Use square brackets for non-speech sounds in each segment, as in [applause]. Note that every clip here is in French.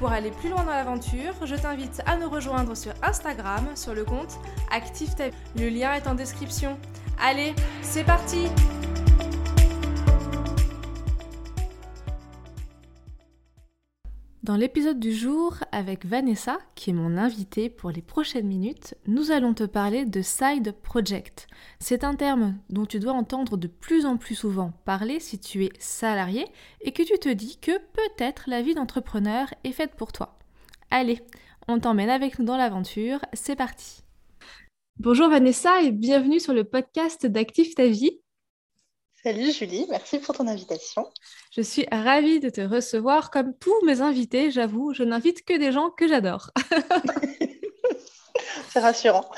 Pour aller plus loin dans l'aventure, je t'invite à nous rejoindre sur Instagram sur le compte Active Le lien est en description. Allez, c'est parti Dans l'épisode du jour avec Vanessa, qui est mon invitée pour les prochaines minutes, nous allons te parler de side project. C'est un terme dont tu dois entendre de plus en plus souvent parler si tu es salarié et que tu te dis que peut-être la vie d'entrepreneur est faite pour toi. Allez, on t'emmène avec nous dans l'aventure, c'est parti. Bonjour Vanessa et bienvenue sur le podcast d'Active ta vie. Salut Julie, merci pour ton invitation. Je suis ravie de te recevoir. Comme tous mes invités, j'avoue, je n'invite que des gens que j'adore. [laughs] C'est rassurant.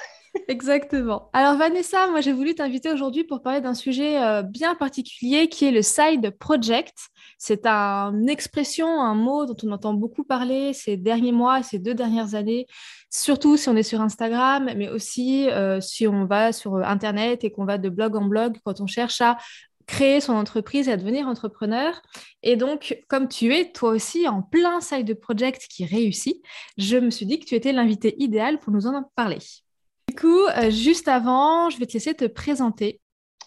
Exactement. Alors Vanessa, moi j'ai voulu t'inviter aujourd'hui pour parler d'un sujet euh, bien particulier qui est le side project. C'est une expression, un mot dont on entend beaucoup parler ces derniers mois, ces deux dernières années, surtout si on est sur Instagram, mais aussi euh, si on va sur Internet et qu'on va de blog en blog quand on cherche à créer son entreprise et à devenir entrepreneur. Et donc, comme tu es toi aussi en plein side project qui réussit, je me suis dit que tu étais l'invité idéal pour nous en parler. Du coup, euh, juste avant, je vais te laisser te présenter.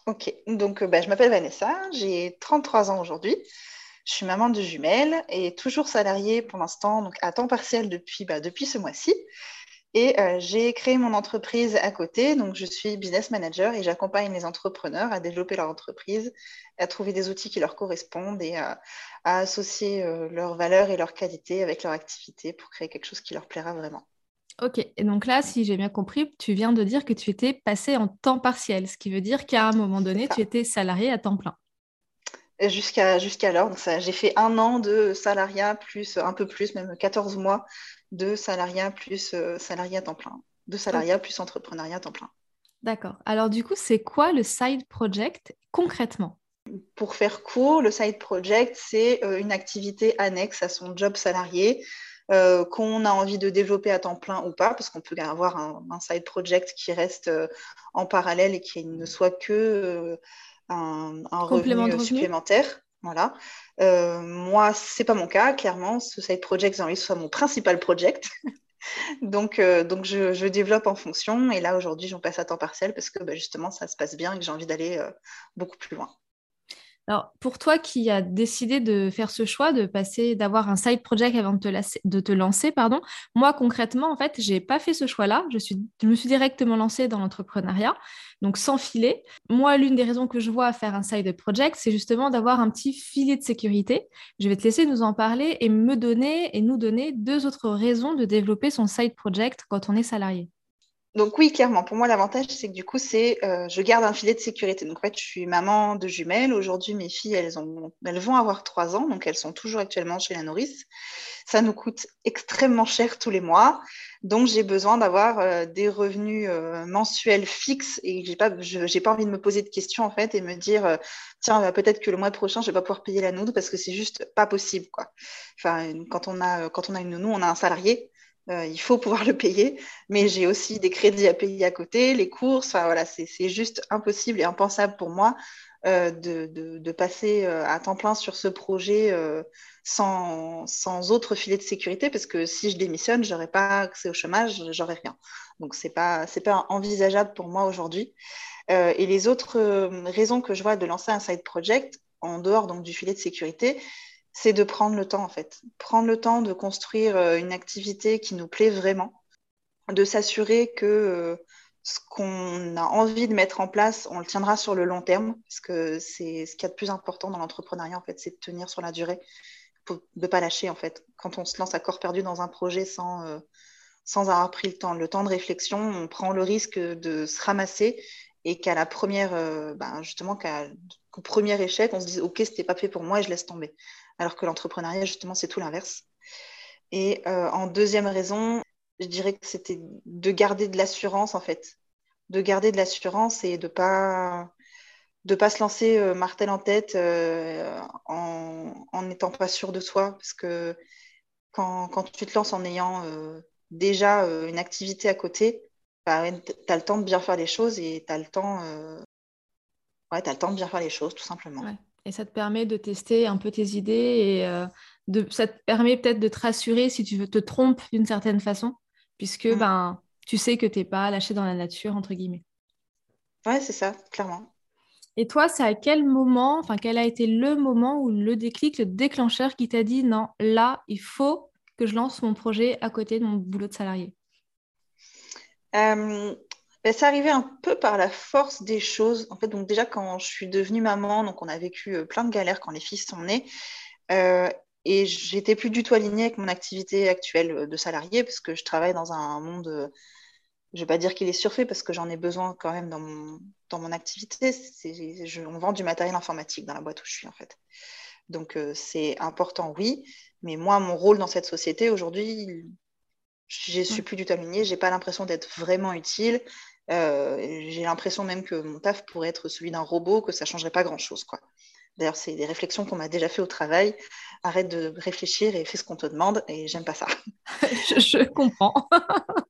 Ok, donc euh, bah, je m'appelle Vanessa, j'ai 33 ans aujourd'hui. Je suis maman de jumelles et toujours salariée pour l'instant, donc à temps partiel depuis, bah, depuis ce mois-ci. Et euh, j'ai créé mon entreprise à côté. Donc, je suis business manager et j'accompagne les entrepreneurs à développer leur entreprise, à trouver des outils qui leur correspondent et à, associer euh, leurs valeurs et leurs qualités avec leur activité pour créer quelque chose qui leur plaira vraiment. Ok, et donc là, si j'ai bien compris, tu viens de dire que tu étais passé en temps partiel, ce qui veut dire qu'à un moment donné, tu étais salarié à temps plein. Jusqu'à jusqu'alors, j'ai fait un an de salariat plus un peu plus, même 14 mois de salariat plus euh, salariat temps plein, de salariat plus entrepreneuriat à temps plein. D'accord. Alors du coup, c'est quoi le side project concrètement? Pour faire court, le side project, c'est euh, une activité annexe à son job salarié euh, qu'on a envie de développer à temps plein ou pas, parce qu'on peut avoir un, side project qui reste en parallèle et qui ne soit que un, un revenu, supplémentaire. Voilà. Euh, moi, c'est pas mon cas, clairement. Ce side project, j'ai envie que ce soit mon principal project. [laughs] donc, euh, je, développe en fonction. Et là, aujourd'hui, j'en passe à temps partiel parce que bah, justement, ça se passe bien et que j'ai envie d'aller euh, beaucoup plus loin. Alors, pour toi qui as décidé de faire ce choix, de passer, d'avoir un side project avant de te, de te lancer, pardon, moi concrètement, en fait, j'ai pas fait ce choix-là. Je, me suis directement lancée dans l'entrepreneuriat, donc sans filet. Moi, l'une des raisons que je vois à faire un side project, c'est justement d'avoir un petit filet de sécurité. Je vais te laisser nous en parler et me donner et nous donner deux autres raisons de développer son side project quand on est salarié. Donc oui, clairement. Pour moi, l'avantage, c'est que du coup, c'est euh, je garde un filet de sécurité. Donc en fait, je suis maman de jumelles. Aujourd'hui, mes filles, elles, ont, elles vont avoir trois ans, donc elles sont toujours actuellement chez la nourrice. Ça nous coûte extrêmement cher tous les mois. Donc j'ai besoin d'avoir euh, des revenus euh, mensuels fixes et j'ai pas, j'ai pas envie de me poser de questions en fait et me dire tiens, bah, peut-être que le mois prochain, je vais pas pouvoir payer la nounou parce que c'est juste pas possible quoi. Enfin, quand on a quand on a une nounou, on a un salarié. Euh, il faut pouvoir [laughs] le payer, mais j'ai aussi des crédits à payer à côté, les courses. Enfin, voilà, c'est juste impossible et impensable pour moi euh, de, passer euh, à temps plein sur ce projet sans, sans, autre filet de sécurité, parce que si je démissionne, je n'aurai pas accès au chômage, j'aurai rien. Donc, ce n'est pas, pas envisageable pour moi aujourd'hui. et les autres raisons que je vois de lancer un side project, en dehors donc, du filet de sécurité, c'est de prendre le temps en fait. Prendre le temps de construire euh, une activité qui nous plaît vraiment, de s'assurer que euh, ce qu'on a envie de mettre en place, on le tiendra sur le long terme, parce que c'est ce qu'il y a de plus important dans l'entrepreneuriat en fait, c'est de tenir sur la durée, de ne pas lâcher en fait. Quand on se lance à corps perdu dans un projet sans, euh, sans avoir pris le temps, le temps de réflexion, on prend le risque de se ramasser et qu'à la première, ben, justement, qu'au premier échec, on se dise ok, c'était pas fait pour moi et je laisse tomber alors que l'entrepreneuriat, justement, c'est tout l'inverse. Et euh, en deuxième raison, je dirais que c'était de garder de l'assurance en fait, de garder de l'assurance et de pas de pas se lancer euh, martel en tête euh, en n'étant pas sûr de soi parce que quand, tu te lances en ayant déjà une activité à côté, bah, tu as le temps de bien faire les choses et tu as le temps ouais, as le temps de bien faire les choses tout simplement. Et ça te permet de tester un peu tes idées et de, ça te permet peut-être de te rassurer si tu te trompes d'une certaine façon puisque mm. ben, tu sais que tu n'es pas lâché dans la nature, entre guillemets. Ouais, c'est ça, clairement. Et toi, c'est à quel moment, enfin, quel a été le moment où le déclic, le déclencheur qui t'a dit non, là, il faut que je lance mon projet à côté de mon boulot de salarié? Euh, ben, Ça arrivait un peu par la force des choses. En fait, donc déjà, quand je suis devenue maman, donc on a vécu euh, plein de galères quand les fils sont nés. Euh, et j'étais plus du tout alignée avec mon activité actuelle euh, de salarié parce que je travaille dans un monde, euh, je vais pas dire qu'il est surfait parce que j'en ai besoin quand même dans mon, dans mon activité. Je, on vend du matériel informatique dans la boîte où je suis en fait. Donc euh, c'est important, oui. Mais moi, mon rôle dans cette société aujourd'hui, je suis plus du tout alignée. J'ai pas l'impression d'être vraiment utile. J'ai l'impression même que mon taf pourrait être celui d'un robot, que ça changerait pas grand chose, quoi. D'ailleurs, c'est des réflexions qu'on m'a déjà fait au travail. Arrête de réfléchir et fais ce qu'on te demande. Et j'aime pas ça. [laughs] je, comprends. [laughs]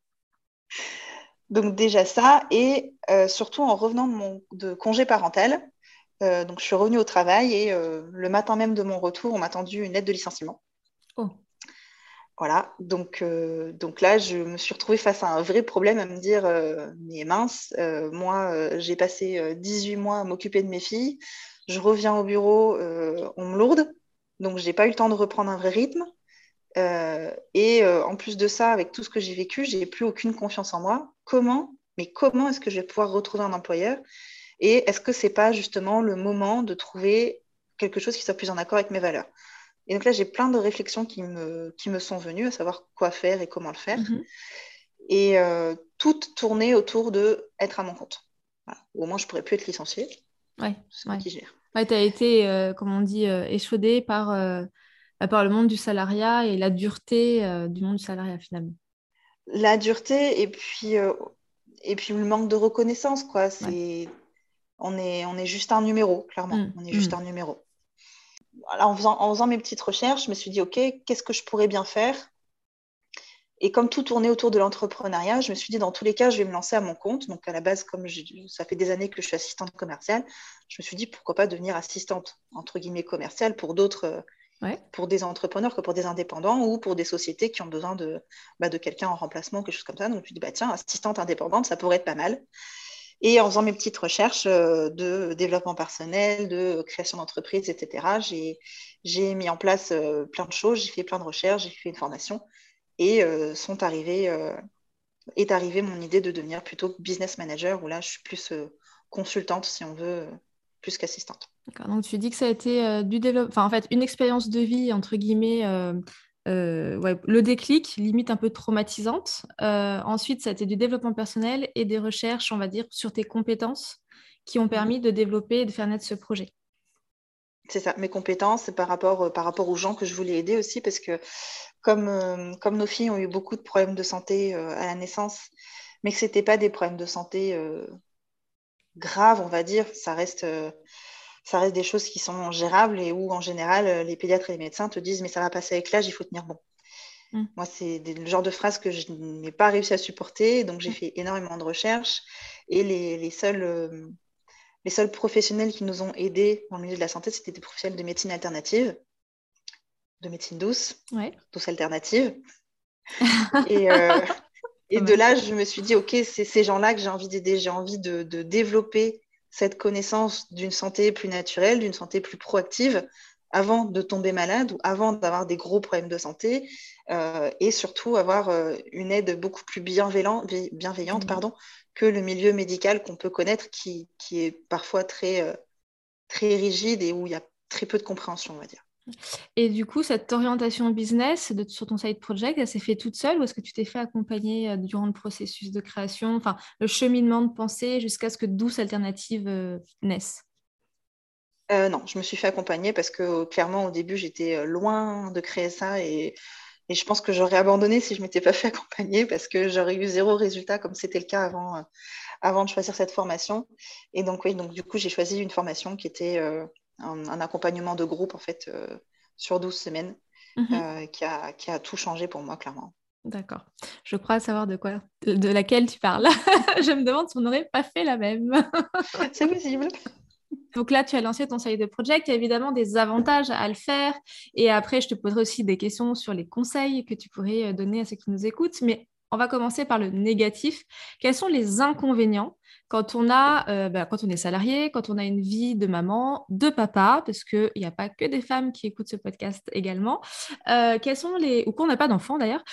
donc déjà ça. Et euh, surtout en revenant de, mon, de congé parental. Euh, donc je suis revenue au travail et euh, le matin même de mon retour, on m'a tendu une lettre de licenciement. Oh. Voilà, donc, donc là, je me suis retrouvée face à un vrai problème à me dire, mais mince, moi, j'ai passé 18 mois à m'occuper de mes filles, je reviens au bureau, euh, on me lourde, donc je n'ai pas eu le temps de reprendre un vrai rythme. Euh, et euh, en plus de ça, avec tout ce que j'ai vécu, j'ai plus aucune confiance en moi. Comment Mais comment est-ce que je vais pouvoir retrouver un employeur? Et est-ce que c'est pas justement le moment de trouver quelque chose qui soit plus en accord avec mes valeurs? Et donc là, j'ai plein de réflexions qui me, qui me sont venues, à savoir quoi faire et comment le faire. Mm-hmm. Et toutes tournées autour de être à mon compte. Au moins, je pourrais plus être licenciée. Ouais, ouais. qui gère. Ouais, tu as été, euh, comme on dit, euh, échaudé par, euh, bah, par le monde du salariat et la dureté du monde du salariat finalement. La dureté et puis, et puis le manque de reconnaissance, quoi. C'est... On, est, on est juste un numéro, clairement. Mmh, on est juste mmh. un numéro. Alors, en, faisant, en faisant mes petites recherches, je me suis dit, OK, qu'est-ce que je pourrais bien faire? Et comme tout tournait autour de l'entrepreneuriat, je me suis dit, dans tous les cas, je vais me lancer à mon compte. Donc, à la base, comme ça fait des années que je suis assistante commerciale, je me suis dit, pourquoi pas devenir assistante, entre guillemets, commerciale pour d'autres, euh, pour des entrepreneurs que pour des indépendants ou pour des sociétés qui ont besoin de, bah, de quelqu'un en remplacement, quelque chose comme ça. Donc, je me suis dit, bah, tiens, assistante indépendante, ça pourrait être pas mal. Et en faisant mes petites recherches euh, de développement personnel, de création d'entreprise, etc., j'ai mis en place euh, plein de choses, j'ai fait plein de recherches, j'ai fait une formation. Et euh, sont est arrivée mon idée de devenir plutôt business manager, où là, je suis plus consultante, si on veut, plus qu'assistante. Donc, tu dis que ça a été du développement, enfin, en fait, une expérience de vie, entre guillemets, le déclic, limite un peu traumatisante. ensuite, ça a été du développement personnel et des recherches, on va dire, sur tes compétences qui ont permis de développer et de faire naître ce projet. C'est ça, mes compétences par rapport, par rapport aux gens que je voulais aider aussi, parce que comme, euh, comme nos filles ont eu beaucoup de problèmes de santé euh, à la naissance, mais que ce n'étaient pas des problèmes de santé euh, graves, on va dire, ça reste, ça reste des choses qui sont gérables et où, en général, les pédiatres et les médecins te disent, mais ça va passer avec l'âge, il faut tenir bon. Mm. Moi, c'est le genre de phrase que je n'ai pas réussi à supporter, donc j'ai mm. fait énormément de recherches et les, les seuls... les seuls professionnels qui nous ont aidés dans le milieu de la santé, c'était des professionnels de médecine alternative de médecine douce, douce alternative. [laughs] et, euh, et de là, je me suis dit, OK, c'est ces gens-là que j'ai envie d'aider. J'ai envie de, développer cette connaissance d'une santé plus naturelle, d'une santé plus proactive avant de tomber malade ou avant d'avoir des gros problèmes de santé euh, et surtout avoir euh, une aide beaucoup plus bienveillante, bienveillante mmh. pardon, que le milieu médical qu'on peut connaître qui, qui, est parfois très, très rigide et où il y a très peu de compréhension, on va dire. Et du coup, cette orientation business sur ton side project, elle s'est fait toute seule ou est-ce que tu t'es fait accompagner euh, durant le processus de création, enfin le cheminement de pensée jusqu'à ce que douce alternative euh, naisse? Euh, Non, je me suis fait accompagner parce que clairement au début j'étais loin de créer ça et Et je pense que j'aurais abandonné si je m'étais pas [laughs] fait accompagner parce que j'aurais eu zéro résultat comme c'était le cas avant, avant de choisir cette formation. Et donc, oui, donc du coup, j'ai choisi une formation qui était euh, un, accompagnement de groupe en fait sur 12 semaines mhm. qui, a, qui a tout changé pour moi, clairement. D'accord. Je crois savoir de quoi, de laquelle tu parles. [laughs] je me demande si on n'aurait pas fait la même. [laughs] C'est possible. Donc là, tu as lancé ton side project. Il y a évidemment des avantages à le faire. Et après, je te poserai aussi des questions sur les conseils que tu pourrais euh, donner à ceux qui nous écoutent. Mais on va commencer par le négatif. Quels sont les inconvénients quand on, a, euh, bah, quand on est salarié, quand on a une vie de maman, de papa, parce qu'il n'y a pas que des femmes qui écoutent ce podcast également, euh, quels sont les, ou qu'on n'a pas d'enfants d'ailleurs,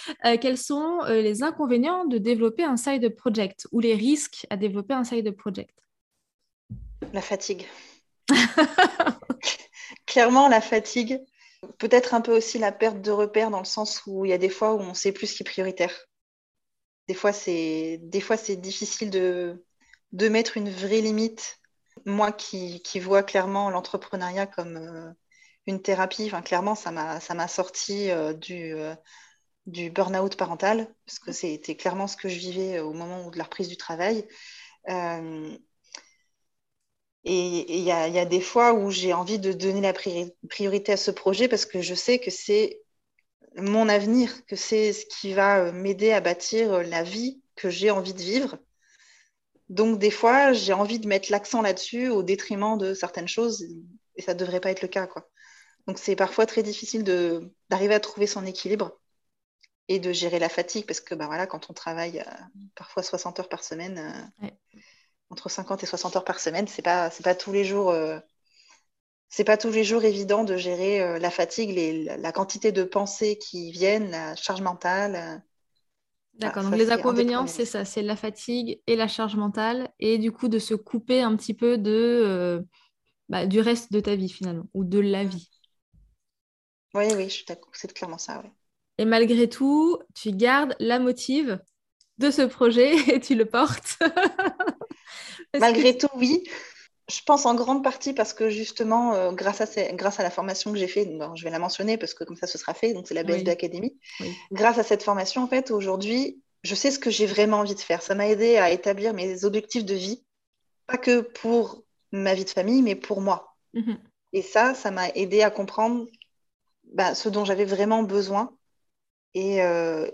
quels sont les inconvénients de développer un side project ou les risques à développer un side project? La fatigue. [laughs] Clairement, la fatigue. Peut-être un peu aussi la perte de repères dans le sens où il y a des fois où on sait plus ce qui est prioritaire. Des fois, c'est difficile de, de mettre une vraie limite. Moi qui, qui vois clairement l'entrepreneuriat comme euh, une thérapie, clairement, ça m'a, sorti euh, du, euh, du burn-out parental, parce que c'était clairement ce que je vivais au moment de la reprise du travail. Et il y a, des fois où j'ai envie de donner la priorité à ce projet parce que je sais que c'est mon avenir, que c'est ce qui va m'aider à bâtir la vie que j'ai envie de vivre. Donc des fois, j'ai envie de mettre l'accent là-dessus au détriment de certaines choses et ça ne devrait pas être le cas. Quoi. Donc c'est parfois très difficile d'arriver à trouver son équilibre et de gérer la fatigue parce que bah, voilà, quand on travaille euh, parfois 60 heures par semaine, entre 50 et 60 heures par semaine. C'est pas, c'est pas tous les jours. Euh, c'est pas tous les jours évident de gérer euh, la fatigue, les, la quantité de pensées qui viennent, la charge mentale. Euh. D'accord, donc les inconvénients, c'est ça, c'est la fatigue et la charge mentale, et du coup de se couper un petit peu de, bah, du reste de ta vie finalement, ou de la vie. Oui, oui, je suis d'accord, c'est clairement ça. Et malgré tout, tu gardes la motive de ce projet [laughs] et tu le portes. [laughs] Malgré tout, oui. Je pense en grande partie parce que justement, euh, grâce, à grâce à la formation que j'ai faite, je vais la mentionner parce que comme ça ce sera fait, donc c'est la BSD Academy. Grâce à cette formation, en fait, aujourd'hui, je sais ce que j'ai vraiment envie de faire. Ça m'a aidé à établir mes objectifs de vie, pas que pour ma vie de famille, mais pour moi. Mhm. Et ça, ça m'a aidé à comprendre bah, ce dont j'avais vraiment besoin et, euh,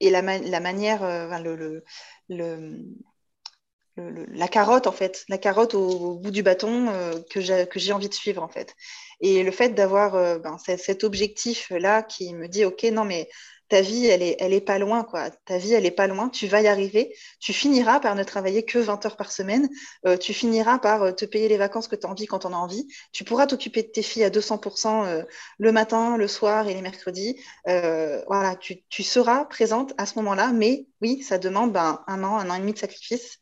et la, la manière, euh, le, le la carotte en fait, la carotte au, bout du bâton euh, que j'ai envie de suivre en fait. Et le fait d'avoir euh, ben, cet objectif là qui me dit ok non mais ta vie elle est pas loin quoi, ta vie elle est pas loin, tu vas y arriver, tu finiras par ne travailler que 20 heures par semaine, euh, tu finiras par te payer les vacances que tu as envie quand on a envie, tu pourras t'occuper de tes filles à 200% le matin, le soir et les mercredis, voilà tu, seras présente à ce moment-là, mais oui ça demande ben, un an, un an et demi de sacrifice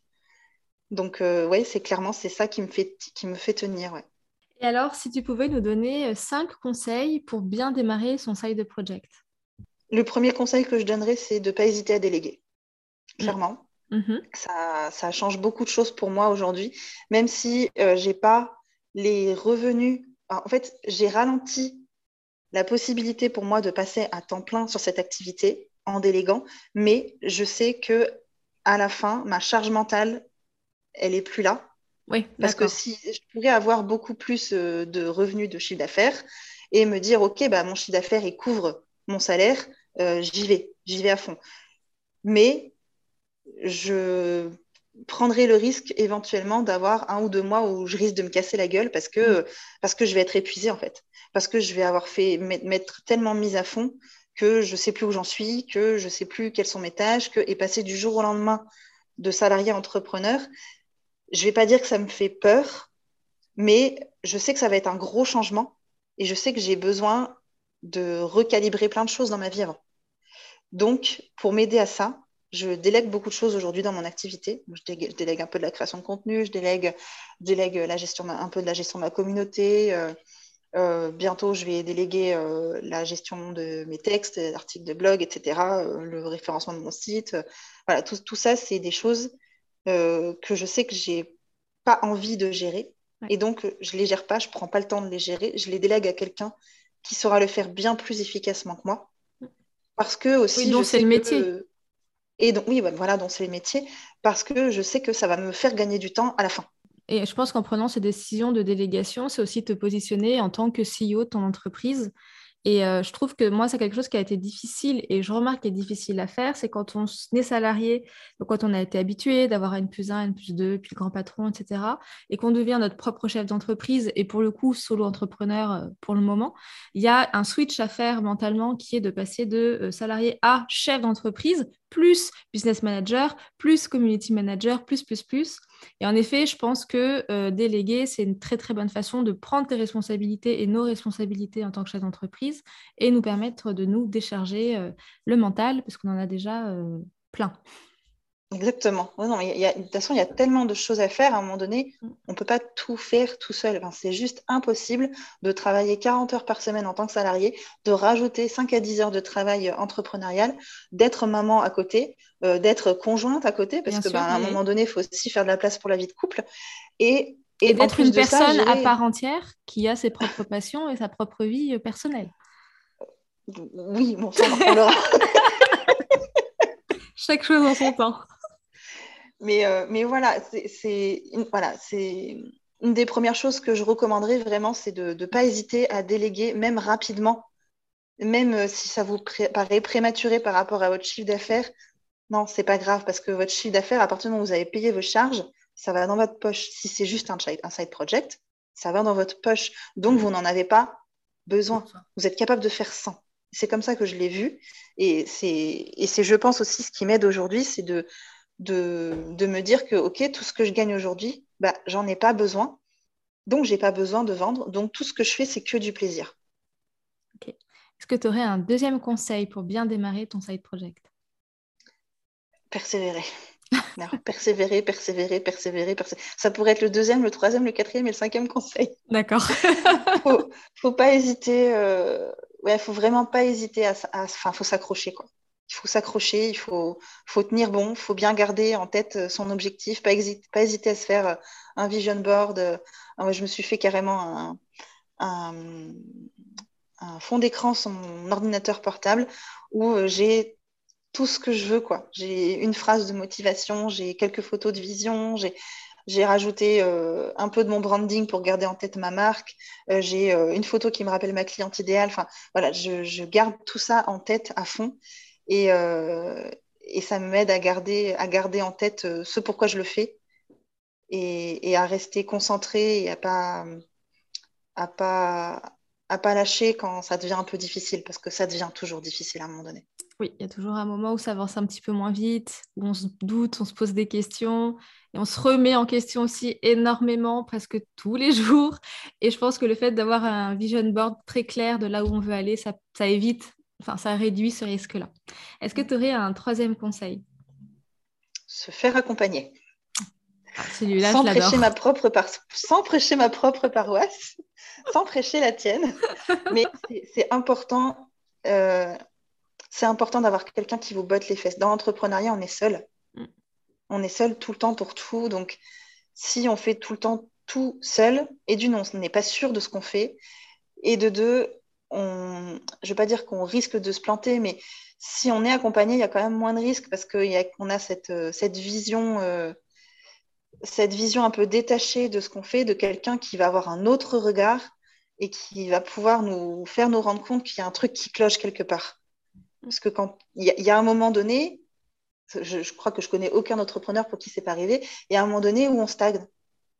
donc, euh, oui, c'est clairement c'est ça qui me fait, qui me fait tenir. Et alors, si tu pouvais nous donner euh, cinq conseils pour bien démarrer son side project Le premier conseil que je donnerais, c'est de ne pas hésiter à déléguer. Clairement. Mm-hmm. Ça, change beaucoup de choses pour moi aujourd'hui, même si euh, je n'ai pas les revenus. en fait, j'ai ralenti la possibilité pour moi de passer à temps plein sur cette activité en déléguant, mais je sais que à la fin, ma charge mentale elle est plus là. Oui, Parce que si je pourrais avoir beaucoup plus euh, de revenus de chiffre d'affaires et me dire, OK, bah, mon chiffre d'affaires, il couvre mon salaire, euh, j'y vais, j'y vais à fond. Mais je prendrai le risque éventuellement d'avoir un ou deux mois où je risque de me casser la gueule parce que, mm. parce que je vais être épuisée en fait. Parce que je vais avoir fait m'être tellement mise à fond que je ne sais plus où j'en suis, que je ne sais plus quelles sont mes tâches, que, et passer du jour au lendemain de salarié entrepreneur, je vais pas dire que ça me fait peur, mais je sais que ça va être un gros changement et je sais que j'ai besoin de recalibrer plein de choses dans ma vie avant. Donc, pour m'aider à ça, je délègue beaucoup de choses aujourd'hui dans mon activité. Je délègue, un peu de la création de contenu, je délègue, la gestion, un peu de la gestion de ma communauté. Euh, euh, bientôt, je vais déléguer euh, la gestion de mes textes, articles de blog, etc., le référencement de mon site. voilà, tout ça, c'est des choses euh, que je sais que j'ai pas envie de gérer. Et donc, je les gère pas, je prends pas le temps de les gérer, je les délègue à quelqu'un qui saura le faire bien plus efficacement que moi. Parce que aussi. Oui, donc c'est le métier. Et donc, oui, voilà, donc c'est le métier. Parce que je sais que ça va me faire gagner du temps à la fin. Et je pense qu'en prenant ces décisions de délégation, c'est aussi te positionner en tant que CEO de ton entreprise et euh, je trouve que moi, c'est quelque chose qui a été difficile et je remarque qu'il est difficile à faire, c'est quand on est salarié, quand on a été habitué d'avoir une plus 1, une plus 2, puis le grand patron, etc. Et qu'on devient notre propre chef d'entreprise et pour le coup, solo entrepreneur euh, pour le moment, il y a un switch à faire mentalement qui est de passer de euh, salarié à chef d'entreprise, plus business manager, plus community manager, plus, plus, plus. Et en effet, je pense que euh, déléguer, c'est une très très bonne façon de prendre tes responsabilités et nos responsabilités en tant que chef d'entreprise et nous permettre de nous décharger euh, le mental parce qu'on en a déjà euh, plein. Exactement. non, de toute façon, il y a tellement de choses à faire. À un moment donné, on ne peut pas tout faire tout seul. c'est juste impossible de travailler 40 heures par semaine en tant que salarié, de rajouter 5 à 10 heures de travail entrepreneurial, d'être maman à côté, euh, d'être conjointe à côté, parce qu'à ben, un moment donné, il faut aussi faire de la place pour la vie de couple. Et, et, d'être une personne à part entière qui a ses propres passions et sa propre vie euh, personnelle. Oui, bon, ça, [laughs] Chaque chose en son temps. Mais, euh, mais voilà, c'est voilà, une des premières choses que je recommanderais vraiment, c'est de ne pas hésiter à déléguer, même rapidement, même euh, si ça vous paraît prématuré par rapport à votre chiffre d'affaires. Non, c'est pas grave parce que votre chiffre d'affaires, à partir du moment où vous avez payé vos charges, ça va dans votre poche. Si c'est juste un, un side project, ça va dans votre poche. Donc, vous n'en avez pas besoin. Vous êtes capable de faire sans. C'est comme ça que je l'ai vu. Et c'est, je pense aussi, ce qui m'aide aujourd'hui, c'est de, de, me dire que, OK, tout ce que je gagne aujourd'hui, bah, j'en ai pas besoin. Donc, j'ai pas besoin de vendre. Donc, tout ce que je fais, c'est que du plaisir. Est-ce que tu aurais un deuxième conseil pour bien démarrer ton side project? Persévérer. persévérer, persévérer, persévérer, persévérer. Ça pourrait être le deuxième, le troisième, le quatrième et le cinquième conseil. D'accord. [laughs] faut, faut pas hésiter. Euh... Ouais, faut vraiment pas hésiter à. Enfin, faut s'accrocher, quoi il faut s'accrocher, il faut, faut tenir bon, il faut bien garder en tête euh, son objectif, pas, hésiter, pas hésiter à se faire euh, un vision board. Euh, moi, je me suis fait carrément un, fond d'écran sur mon ordinateur portable où j'ai tout ce que je veux. quoi. J'ai une phrase de motivation, j'ai quelques photos de vision, j'ai rajouté un peu de mon branding pour garder en tête ma marque. j'ai une photo qui me rappelle ma cliente idéale. Enfin, voilà, je, garde tout ça en tête à fond. Et, euh, et ça m'aide à garder, à garder en tête euh, ce pourquoi je le fais et, à rester concentré et à pas, à pas, à pas lâcher quand ça devient un peu difficile parce que ça devient toujours difficile à un moment donné. Oui, il y a toujours un moment où ça avance un petit peu moins vite, où on se doute, on se pose des questions et on se remet en question aussi énormément, presque tous les [laughs] jours. Et je pense que le fait d'avoir un vision board très clair de là où on veut aller, ça, ça évite Enfin, ça réduit ce risque-là. Est-ce que tu aurais un troisième conseil? Se faire accompagner. Ah, celui-là, sans, prêcher ma propre sans prêcher ma propre paroisse, [laughs] sans prêcher la tienne. Mais c'est important, euh, c'est important d'avoir quelqu'un qui vous botte les fesses. Dans l'entrepreneuriat, on est seul. Mm. On est seul tout le temps pour tout. Donc, si on fait tout le temps tout seul, et d'une, on n'est pas sûr de ce qu'on fait, et de deux, je ne vais pas dire qu'on risque de se planter, mais si on est accompagné, il y a quand même moins de risques parce qu'on a, cette, euh, cette, vision, euh, cette vision un peu détachée de ce qu'on fait, de quelqu'un qui va avoir un autre regard et qui va pouvoir nous faire nous rendre compte qu'il y a un truc qui cloche quelque part. Parce que quand il y, a un moment donné, je, crois que je connais aucun entrepreneur pour qui c'est pas arrivé, il y a un moment donné où on stagne.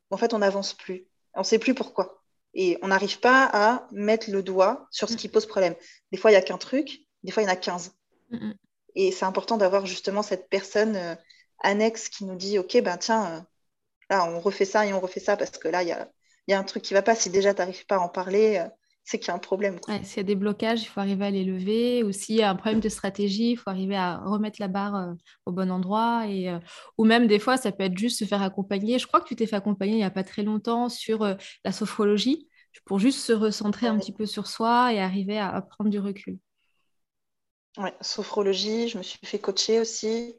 En fait, on n'avance plus. On ne sait plus pourquoi. Et on n'arrive pas à mettre le doigt sur ce mm. qui pose problème. Des fois, il n'y a qu'un truc, des fois, il y en a 15. Mm, mm. Et c'est important d'avoir justement cette personne euh, annexe qui nous dit, OK, ben tiens, euh, là, on refait ça et on refait ça parce que là, il y a, y a, un truc qui ne va pas. Si déjà, tu n'arrives pas à en parler, euh, c'est qu'il y a un problème. s'il y a des blocages, il faut arriver à les lever. Ou s'il y a un problème de stratégie, il faut arriver à remettre la barre euh, au bon endroit. Et, euh, ou même des fois, ça peut être juste se faire accompagner. Je crois que tu t'es fait accompagner il n'y a pas très longtemps sur euh, la sophrologie, pour juste se recentrer un petit peu sur soi et arriver à, prendre du recul. Oui, sophrologie, je me suis fait coacher aussi.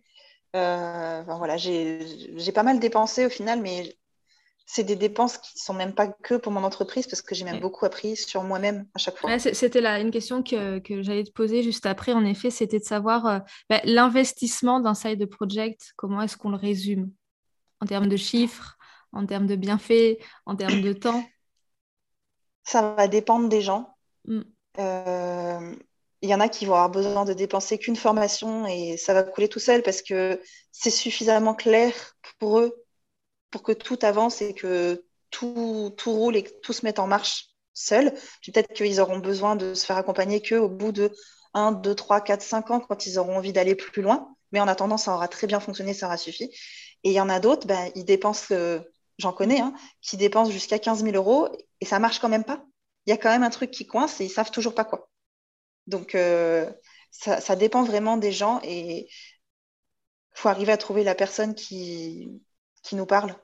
voilà, j'ai pas mal dépensé au final, mais c'est des dépenses qui ne sont même pas que pour mon entreprise parce que j'ai même beaucoup appris sur moi-même à chaque fois. c'était là une question que, j'allais te poser juste après. En effet, c'était de savoir euh, bah, l'investissement d'un side project, comment est-ce qu'on le résume? En termes de chiffres, en termes de bienfaits, en termes de temps? Ça va dépendre des gens. Mm. Euh, il y en a qui vont avoir besoin de dépenser qu'une formation et ça va couler tout seul parce que c'est suffisamment clair pour eux pour que tout avance et que tout, tout roule et que tout se mette en marche seul. Peut-être qu'ils auront besoin de se faire accompagner qu'au bout de 1, 2, 3, 4, 5 ans quand ils auront envie d'aller plus loin. Mais en attendant, ça aura très bien fonctionné, ça aura suffi. Et il y en a d'autres, ben, ils dépensent, euh, j'en connais, hein, qui dépensent jusqu'à 15 000 euros et ça marche quand même pas. Il y a quand même un truc qui coince et ils savent toujours pas quoi. Donc, euh, ça, dépend vraiment des gens et il faut arriver à trouver la personne qui, qui nous parle.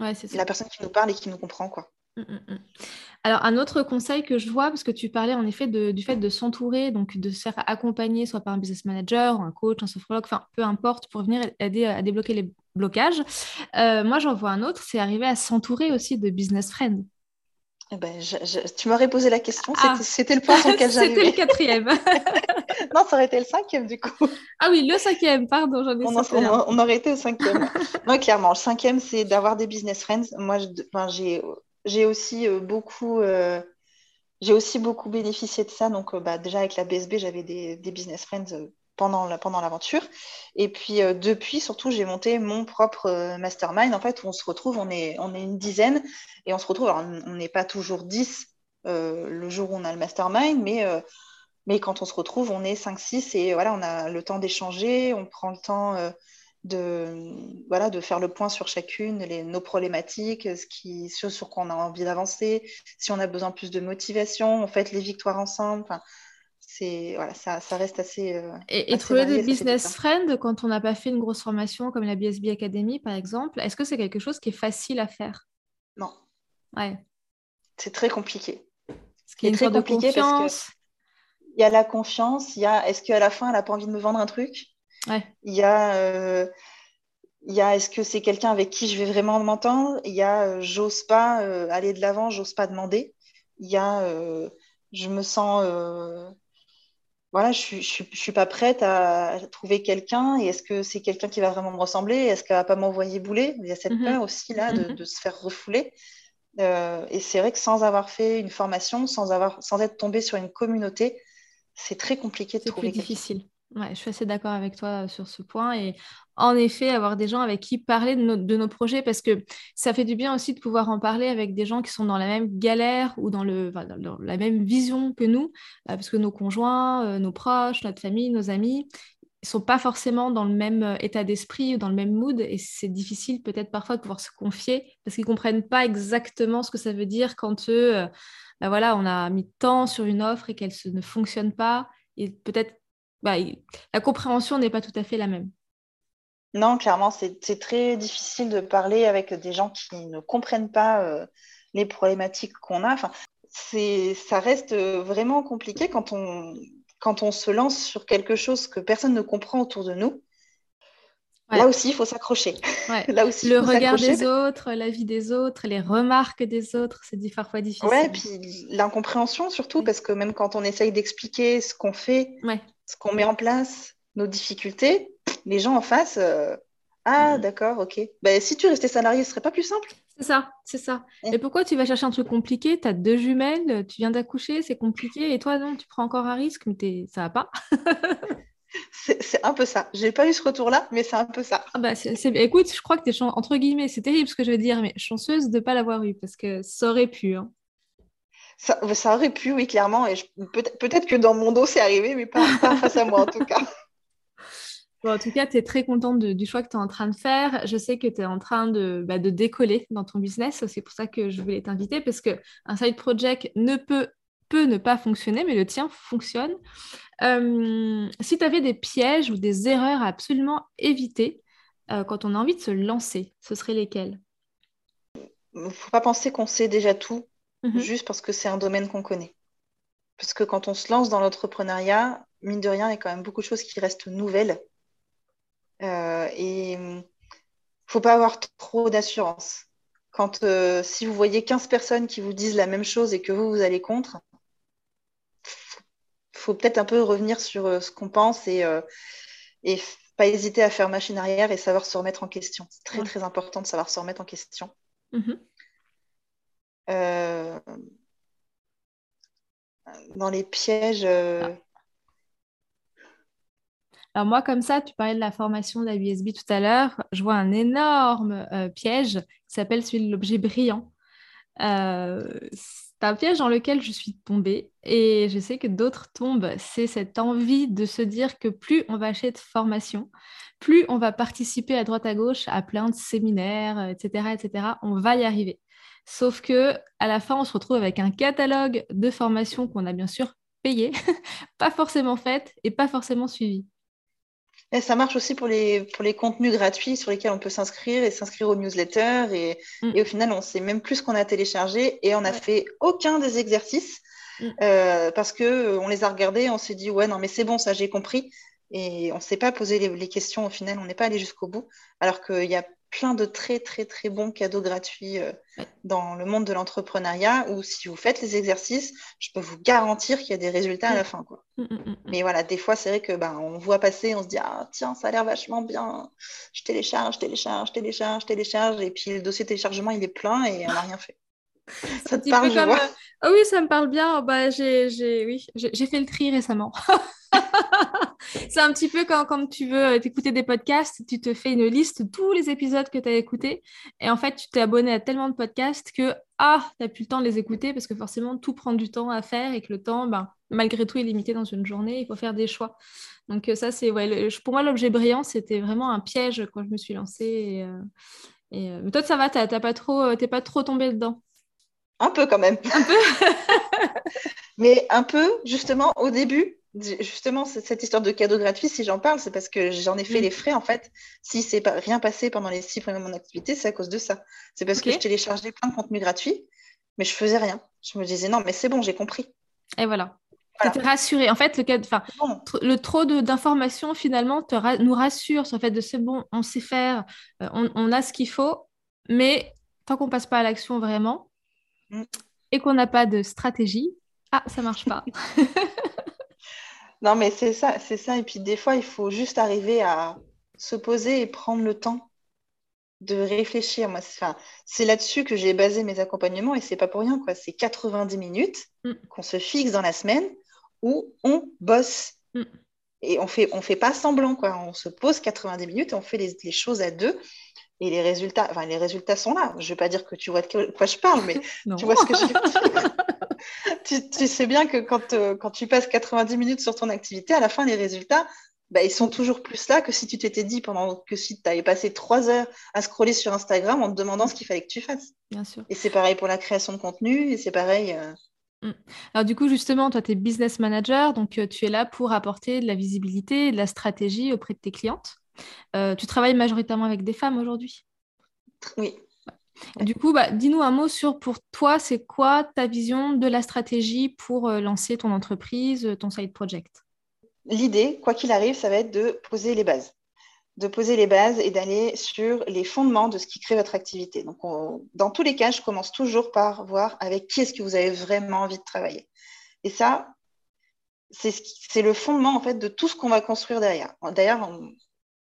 Ouais, c'est La personne qui nous parle et qui nous comprend, quoi. Mmh, mmh, mmh. Alors, un autre conseil que je vois, parce que tu parlais en effet du fait de s'entourer, donc de se faire accompagner soit par un business manager, un coach, un sophrologue, enfin peu importe, pour venir aider à débloquer les blocages. Euh, moi, j'en vois un autre, c'est arriver à s'entourer aussi de business friends. Eh ben, tu m'aurais posé la question, ah. c'était le point sur lequel j'arrivais. c'était le [laughs] quatrième. [laughs] non, ça aurait été le cinquième du coup. Ah oui, le cinquième, pardon, j'en ai on, on, on, aurait été au cinquième. [laughs] Moi, clairement, le cinquième, c'est d'avoir des business friends. Moi, j'ai aussi euh, beaucoup... Euh, j'ai aussi beaucoup bénéficié de ça. Donc, euh, bah, déjà, avec la BSB, j'avais des, des, business friends pendant l'aventure. et puis euh, depuis, surtout, j'ai monté mon propre euh, mastermind. En fait, on se retrouve, on est, on est une dizaine et on se retrouve. Alors, on n'est pas toujours dix euh, le jour où on a le mastermind, mais, mais quand on se retrouve, on est 5-6 et voilà, on a le temps d'échanger, on prend le temps de, voilà, de faire le point sur chacune, les, nos problématiques, ce, qui, sur, sur quoi on a envie d'avancer, si on a besoin plus de motivation, on fait les victoires ensemble. C'est voilà, ça, ça, reste assez. Euh, et, trouver des business friends quand on n'a pas fait une grosse formation comme la BSB Academy, par exemple, est-ce que c'est quelque chose qui est facile à faire? Non. Ouais. C'est très compliqué. C'est très compliqué parce que il y a la confiance, il y a est-ce qu'à la fin elle n'a pas envie de me vendre un truc? Ouais. Il y a euh, il y a est-ce que c'est quelqu'un avec qui je vais vraiment m'entendre? Il y a euh, j'ose pas aller de l'avant, j'ose pas demander. Il y a je me sens voilà, je ne suis, pas prête à trouver quelqu'un. Et est-ce que c'est quelqu'un qui va vraiment me ressembler? Est-ce qu'elle va pas m'envoyer bouler? Il y a cette mhm. peur aussi là de, mhm. se faire refouler. Euh, et c'est vrai que sans avoir fait une formation, sans, avoir, sans être tombé sur une communauté, c'est très compliqué de trouver. C'est difficile. Ouais, je suis assez d'accord avec toi sur ce point. Et en effet, avoir des gens avec qui parler de nos, projets, parce que ça fait du bien aussi de pouvoir en parler avec des gens qui sont dans la même galère ou dans, la même vision que nous, euh, parce que nos conjoints, euh, nos proches, notre famille, nos amis, ils sont pas forcément dans le même état d'esprit ou dans le même mood, et c'est difficile peut-être parfois de pouvoir se confier, parce qu'ils comprennent pas exactement ce que ça veut dire quand eux, bah voilà, on a mis tant sur une offre et qu'elle ne fonctionne pas, et peut-être bah, la compréhension n'est pas tout à fait la même. Non, clairement, c'est très difficile de parler avec des gens qui ne comprennent pas euh, les problématiques qu'on a. Enfin, ça reste vraiment compliqué quand on, quand on se lance sur quelque chose que personne ne comprend autour de nous. Là aussi, il faut s'accrocher. [laughs] Là aussi, le regard des autres, la vie des autres, les remarques des autres, c'est parfois difficile. Ouais, puis l'incompréhension surtout, parce que même quand on essaye d'expliquer ce qu'on fait, ce qu'on met en place, nos difficultés, les gens en face, euh, ah mm. d'accord, ok. Ben, si tu restais salarié, ce serait pas plus simple C'est ça, c'est ça. Et pourquoi tu vas chercher un truc compliqué? Tu as deux jumelles, tu viens d'accoucher, c'est compliqué, et toi, non, tu prends encore un risque, mais ça va pas. [laughs] c'est un peu ça. J'ai pas eu ce retour-là, mais c'est un peu ça. Ah bah, Écoute, je crois que tu es, entre guillemets, c'est terrible ce que je veux dire, mais chanceuse de ne pas l'avoir eu, parce que ça aurait pu. Hein. Ça, aurait pu, oui, clairement. Et peut-être que dans mon dos, c'est arrivé, mais pas, face à moi, en tout cas. [laughs] en tout cas, tu es très contente du choix que tu es en train de faire. Je sais que tu es en train de, bah, de décoller dans ton business. C'est pour ça que je voulais t'inviter, parce qu'un side project ne peut, peut ne pas fonctionner, mais le tien fonctionne. Euh, si tu avais des pièges ou des erreurs à absolument éviter euh, quand on a envie de se lancer, ce seraient lesquels? Il ne faut pas penser qu'on sait déjà tout Mhm. juste parce que c'est un domaine qu'on connaît. Parce que quand on se lance dans l'entrepreneuriat, mine de rien, il y a quand même beaucoup de choses qui restent nouvelles. Euh, et il ne faut pas avoir trop d'assurance. quand si vous voyez 15 personnes qui vous disent la même chose et que vous, vous allez contre, il faut peut-être un peu revenir sur ce qu'on pense et, et pas hésiter à faire machine arrière et savoir se remettre en question. C'est très, très important de savoir se remettre en question. Euh, dans les pièges. Euh, Alors moi, comme ça, tu parlais de la formation de la USB tout à l'heure. Je vois un énorme euh, piège qui s'appelle celui de l'objet brillant. c'est un piège dans lequel je suis tombée et je sais que d'autres tombent. C'est cette envie de se dire que plus on va acheter de formation, plus on va participer à droite à gauche à plein de séminaires, etc., etc., on va y arriver. Sauf que à la fin, on se retrouve avec un catalogue de formations qu'on a bien sûr payé, [laughs] pas forcément faites et pas forcément suivies. Et ça marche aussi pour les, pour les contenus gratuits sur lesquels on peut s'inscrire et s'inscrire aux newsletters. Et, mm. et, au final, on sait même plus ce qu'on a téléchargé et on n'a fait aucun des exercices mm. euh, parce qu'on euh, les a regardés, on s'est dit, ouais, non, mais c'est bon, ça j'ai compris. Et on ne s'est pas posé les, questions au final, on n'est pas allé jusqu'au bout. Alors qu'il y a plein de très très très bons cadeaux gratuits euh, dans le monde de l'entrepreneuriat où si vous faites les exercices, je peux vous garantir qu'il y a des résultats à la mm. fin. Quoi. Mm, mm, Mais voilà, des fois c'est vrai que ben, on voit passer, on se dit ah tiens ça a l'air vachement bien, je télécharge, télécharge, télécharge, télécharge et puis le dossier téléchargement il est plein et on n'a rien fait. [laughs] ça te parle, je vois. Oh oui, ça me parle bien. Bah, j'ai, fait le tri récemment. [laughs] c'est un petit peu quand, quand tu veux euh, écouter des podcasts, tu te fais une liste de tous les épisodes que tu as écoutés. Et en fait, tu t'es abonné à tellement de podcasts que ah, tu n'as plus le temps de les écouter parce que forcément, tout prend du temps à faire et que le temps, ben, malgré tout, est limité dans une journée. Il faut faire des choix. Donc, euh, ça, c'est ouais, pour moi, l'objet brillant, c'était vraiment un piège quand je me suis lancée. Euh, mais toi, ça va, tu n'es pas, trop, pas trop tombé dedans? Un peu quand même. Un peu. [laughs] Mais un peu, justement, au début, justement, cette histoire de cadeau gratuit, si j'en parle, c'est parce que j'en ai fait mm. les frais, en fait. Si c'est pas rien passé pendant les six premiers mois de mon activité, c'est à cause de ça. C'est parce que je téléchargeais plein de contenu gratuit, mais je faisais rien. Je me disais, non, mais c'est bon, j'ai compris. Et voilà. Tu étais rassurée. En fait, le, cas enfin, le trop d'informations, finalement, te nous rassure sur le fait de c'est bon, on sait faire, euh, on, on, a ce qu'il faut, mais tant qu'on passe pas à l'action vraiment. Et qu'on n'a pas de stratégie, ah, ça marche pas. [laughs] [laughs] non, mais c'est ça, c'est ça. Et puis des fois, il faut juste arriver à se poser et prendre le temps de réfléchir. Moi, c'est là-dessus que j'ai basé mes accompagnements et c'est pas pour rien. quoi. C'est 90 minutes mm. qu'on se fixe dans la semaine où on bosse. Mm. Et on fait, on fait pas semblant, quoi. On se pose 90 minutes et on fait les, les choses à deux. Et les résultats, enfin, les résultats sont là. Je ne vais pas dire que tu vois de quoi je parle, mais [laughs] tu vois ce que je dire. [laughs] tu, sais bien que quand, euh, quand tu passes 90 minutes sur ton activité, à la fin, les résultats, bah, ils sont toujours plus là que si tu t'étais dit pendant que si tu avais passé trois heures à scroller sur Instagram en te demandant ce qu'il fallait que tu fasses. Bien sûr. Et c'est pareil pour la création de contenu, et c'est pareil. Euh, mm. Alors du coup, justement, toi, tu es business manager, donc euh, tu es là pour apporter de la visibilité, de la stratégie auprès de tes clientes. Tu travailles majoritairement avec des femmes aujourd'hui? Oui, du coup, bah, dis-nous un mot sur pour toi, c'est quoi ta vision de la stratégie pour euh, lancer ton entreprise, euh, ton side project? L'idée, quoi qu'il arrive, ça va être de poser les bases. De poser les bases et d'aller sur les fondements de ce qui crée votre activité. Donc, dans tous les cas, je commence toujours par voir avec qui est-ce que vous avez vraiment envie de travailler. Et ça, c'est le fondement en fait de tout ce qu'on va construire derrière. D'ailleurs,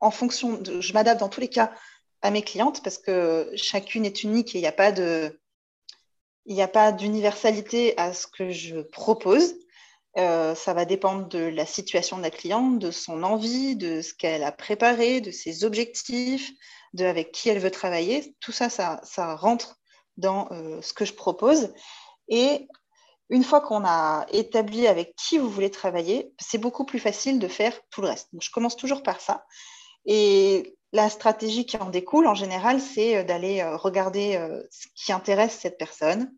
en, fonction, de, je m'adapte dans tous les cas à mes clientes parce que chacune est unique et il n'y a pas de il d'universalité à ce que je propose. Euh, ça va dépendre de la situation de la cliente, de son envie, de ce qu'elle a préparé, de ses objectifs, de avec qui elle veut travailler. Tout ça, ça, ça rentre dans euh, ce que je propose. Et une fois qu'on a établi avec qui vous voulez travailler, c'est beaucoup plus facile de faire tout le reste. Donc, je commence toujours par ça. Et la stratégie qui en découle, en général, c'est euh, d'aller euh, regarder euh, ce qui intéresse cette personne,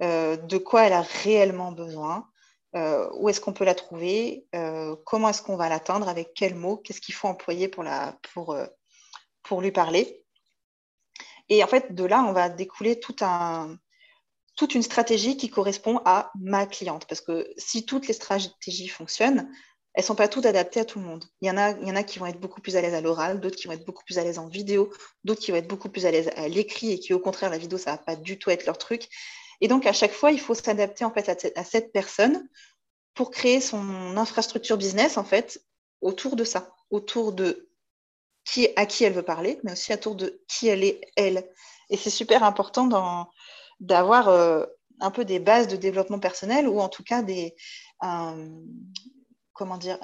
de quoi elle a réellement besoin, où est-ce qu'on peut la trouver, comment est-ce qu'on va l'atteindre, avec quels mots, qu'est-ce qu'il faut employer pour, la, pour, pour lui parler. Et en fait, de là, on va découler tout un, toute une stratégie qui correspond à ma cliente. Parce que si toutes les stratégies fonctionnent, elles sont pas toutes adaptées à tout le monde. Il y en a, il y en a qui vont être beaucoup plus à l'aise à l'oral, d'autres qui vont être beaucoup plus à l'aise en vidéo, d'autres qui vont être beaucoup plus à l'aise à l'écrit et qui, au contraire, la vidéo, ça va pas du tout être leur truc. Et donc, à chaque fois, il faut s'adapter en fait à, cette personne pour créer son infrastructure business en fait autour de ça, autour de qui, à qui elle veut parler, mais aussi autour de qui elle est elle. Et c'est super important d'avoir euh, un peu des bases de développement personnel ou en tout cas des, comment dire,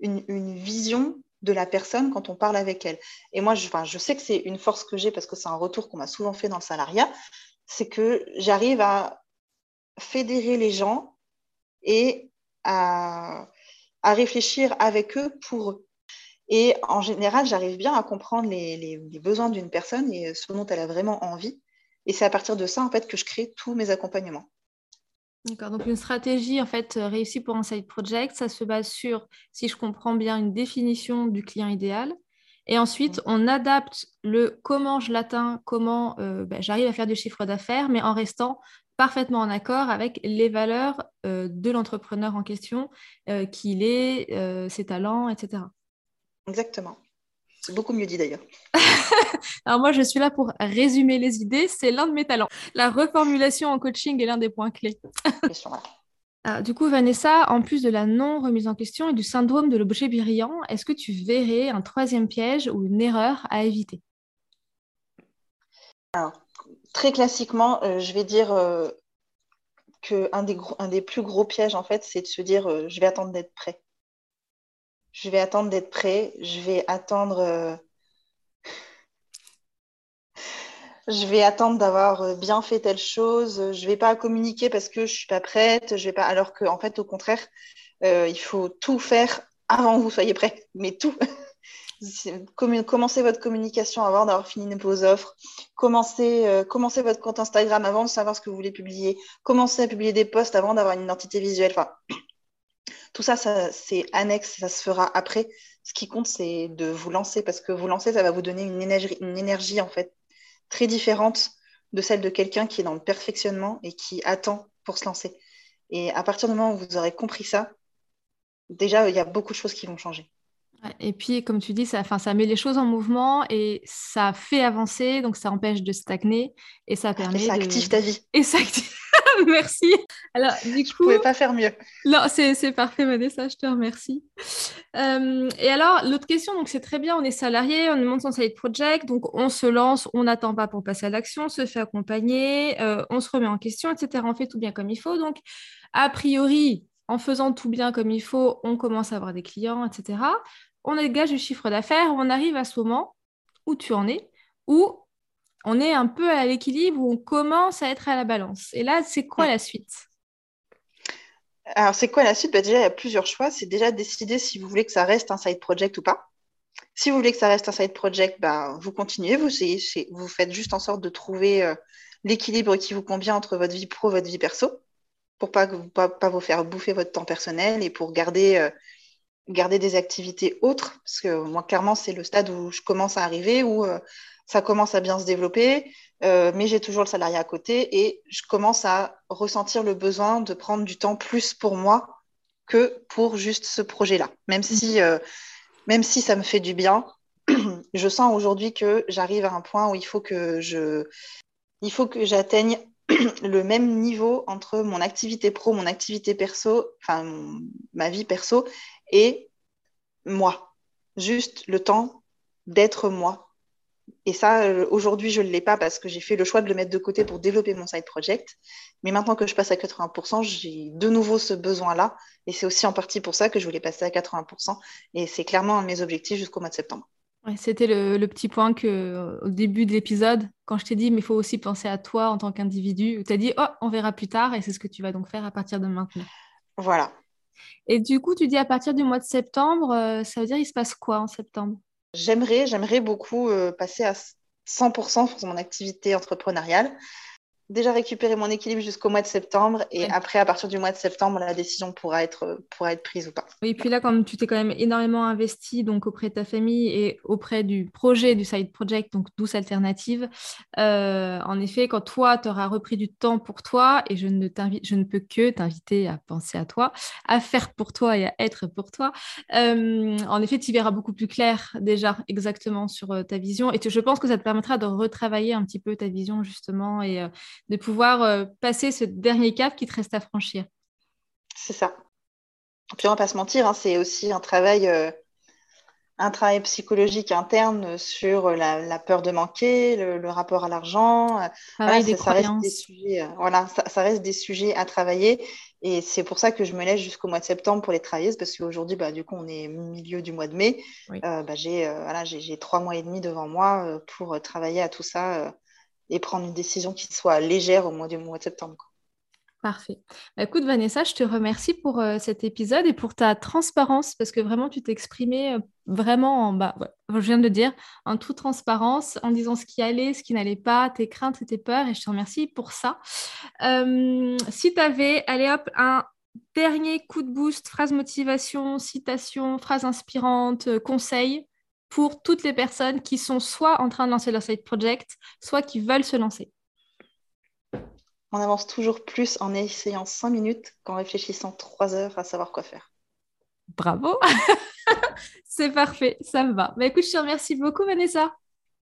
une, vision de la personne quand on parle avec elle. Et moi, je, sais que c'est une force que j'ai parce que c'est un retour qu'on m'a souvent fait dans le salariat, c'est que j'arrive à fédérer les gens et à, réfléchir avec eux pour eux. Et en général, j'arrive bien à comprendre les besoins d'une personne et ce dont elle a vraiment envie. Et c'est à partir de ça, en fait, que je crée tous mes accompagnements. D'accord, donc une stratégie en fait euh, réussie pour un side project, ça se base sur, si je comprends bien, une définition du client idéal. Et ensuite, on adapte le comment je l'atteins, comment euh, ben, j'arrive à faire du chiffre d'affaires, mais en restant parfaitement en accord avec les valeurs euh, de l'entrepreneur en question, qui il est, ses talents, etc. Exactement. C'est beaucoup mieux dit d'ailleurs. [laughs] [laughs] Alors moi, je suis là pour résumer les idées. C'est l'un de mes talents. La reformulation en coaching est l'un des points clés. [laughs] du coup, Vanessa, en plus de la non-remise en question et du syndrome de l'objet brillant, est-ce que tu verrais un troisième piège ou une erreur à éviter? Alors, très classiquement, euh, je vais dire euh, qu'un des, des plus gros pièges, en fait, c'est de se dire euh, je vais attendre d'être prêt je vais attendre d'être prêt, je vais attendre, euh, je vais attendre d'avoir euh, bien fait telle chose, je vais pas communiquer parce que je suis pas prête, je vais pas, alors qu'en en fait, au contraire, euh, il faut tout faire avant que vous soyez prêt, mais tout. [laughs] commencez votre communication avant d'avoir fini vos offres. Commencez, commencez votre compte Instagram avant de savoir ce que vous voulez publier. Commencez à publier des posts avant d'avoir une identité visuelle. Enfin, [clears throat] tout ça, c'est annexe, ça se fera après. Ce qui compte, c'est de vous lancer parce que vous lancer, ça va vous donner une énergie, une énergie en fait très différente de celle de quelqu'un qui est dans le perfectionnement et qui attend pour se lancer. Et à partir du moment où vous aurez compris ça, déjà, il y a beaucoup de choses qui vont changer. Et puis, comme tu dis, ça, ça met les choses en mouvement et ça fait avancer, donc ça empêche de stagner et ça permet. Et ça active ta vie. Et ça active [laughs] merci. Alors, du coup, je pouvais pas faire mieux. Non, c'est parfait, Vanessa, je te remercie. Euh, et alors, l'autre question, donc c'est très bien, on est salarié, on monte son side project, donc on se lance, on n'attend pas pour passer à l'action, on se fait accompagner, euh, on se remet en question, etc. On fait tout bien comme il faut. Donc, a priori, en faisant tout bien comme il faut, on commence à avoir des clients, etc. On dégage du chiffre d'affaires, on arrive à ce moment où tu en es, où on est un peu à l'équilibre où on commence à être à la balance. Et là, c'est quoi la suite? Alors, c'est quoi la suite? Bah, Déjà, il y a plusieurs choix. C'est déjà décider si vous voulez que ça reste un side project ou pas. Si vous voulez que ça reste un side project, bah, vous continuez, vous, vous faites juste en sorte de trouver euh, l'équilibre qui vous convient entre votre vie pro et votre vie perso pour pas, pas, pas vous faire bouffer votre temps personnel et pour garder, euh, garder des activités autres. Parce que moi, clairement, c'est le stade où je commence à arriver, où euh, ça commence à bien se développer, euh, mais j'ai toujours le salarié à côté et je commence à ressentir le besoin de prendre du temps plus pour moi que pour juste ce projet-là. Même si, euh, même si ça me fait du bien, [clears throat] je sens aujourd'hui que j'arrive à un point où il faut que je, il faut que j'atteigne [clears throat] le même niveau entre mon activité pro, mon activité perso, enfin ma vie perso et moi. Juste le temps d'être moi, et ça, euh, aujourd'hui, je ne l'ai pas parce que j'ai fait le choix de le mettre de côté pour développer mon side project. Mais maintenant que je passe à 80%, j'ai de nouveau ce besoin-là. Et c'est aussi en partie pour ça que je voulais passer à 80%. Et c'est clairement un de mes objectifs jusqu'au mois de septembre. C'était le, petit point que, euh, au début de l'épisode, quand je t'ai dit, mais il faut aussi penser à toi en tant qu'individu, tu as dit, oh, on verra plus tard. Et c'est ce que tu vas donc faire à partir de maintenant. Voilà. Et du coup, tu dis à partir du mois de septembre, euh, ça veut dire il se passe quoi en septembre? J'aimerais, j'aimerais beaucoup euh, passer à 100% sur mon activité entrepreneuriale. Déjà récupérer mon équilibre jusqu'au mois de septembre. Et après, à partir du mois de septembre, la décision pourra être, pourra être prise ou pas. Oui, et puis là, comme tu t'es quand même énormément investi donc auprès de ta famille et auprès du projet, du side project, donc douce alternative, euh, en effet, quand toi, tu auras repris du temps pour toi, et je ne, je ne peux que t'inviter à penser à toi, à faire pour toi et à être pour toi, euh, en effet, tu verras beaucoup plus clair déjà exactement sur euh, ta vision. Et je pense que ça te permettra de retravailler un petit peu ta vision justement et de pouvoir euh, passer ce dernier cap qui te reste à franchir. C'est ça. Puis on va pas se mentir, hein, c'est aussi un travail, euh, un travail psychologique interne sur la, peur de manquer, le, rapport à l'argent. Euh, voilà, ça, reste des sujets, voilà, ça, reste des sujets à travailler. Et c'est pour ça que je me laisse jusqu'au mois de septembre pour les travailler, parce qu'aujourd'hui, bah, du coup, on est milieu du mois de mai. bah, j'ai voilà, trois mois et demi devant moi pour travailler à tout ça et prendre une décision qui soit légère au mois du mois de septembre. Parfait. Bah, écoute, Vanessa, je te remercie pour euh, cet épisode et pour ta transparence parce que vraiment, tu t'es exprimée euh, vraiment en bas. je viens de le dire, en toute transparence, en disant ce qui allait, ce qui n'allait pas, tes craintes et tes peurs et je te remercie pour ça. Euh, si tu avais, allez hop, un dernier coup de boost, phrase motivation, citation, phrase inspirante, conseil pour toutes les personnes qui sont soit en train de lancer leur side project, soit qui veulent se lancer On avance toujours plus en essayant 5 minutes qu'en réfléchissant 3 heures à savoir quoi faire. Bravo [laughs] C'est parfait, ça me va. Bah, écoute, je te remercie beaucoup, Vanessa.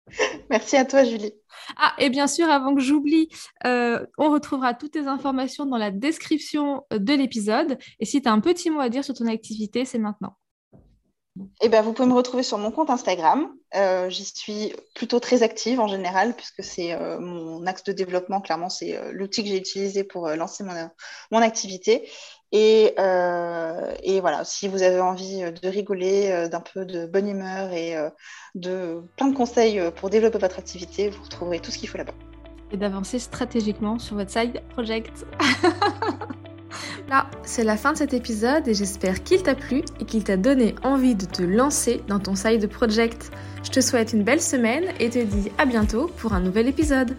[laughs] Merci à toi, Julie. Ah, et bien sûr, avant que j'oublie, euh, on retrouvera toutes tes informations dans la description de l'épisode. Et si tu as un petit mot à dire sur ton activité, c'est maintenant. Eh ben, vous pouvez me retrouver sur mon compte Instagram. Euh, j'y suis plutôt très active en général, puisque c'est euh, mon axe de développement. Clairement, c'est euh, l'outil que j'ai utilisé pour lancer mon, activité. Et, et, voilà, si vous avez envie de rigoler, d'un peu de bonne humeur et de plein de conseils pour développer votre activité, vous retrouverez tout ce qu'il faut là-bas. Et d'avancer stratégiquement sur votre side project. [laughs] Là, c'est la fin de cet épisode et j'espère qu'il t'a plu et qu'il t'a donné envie de te lancer dans ton side project. Je te souhaite une belle semaine et te dis à bientôt pour un nouvel épisode.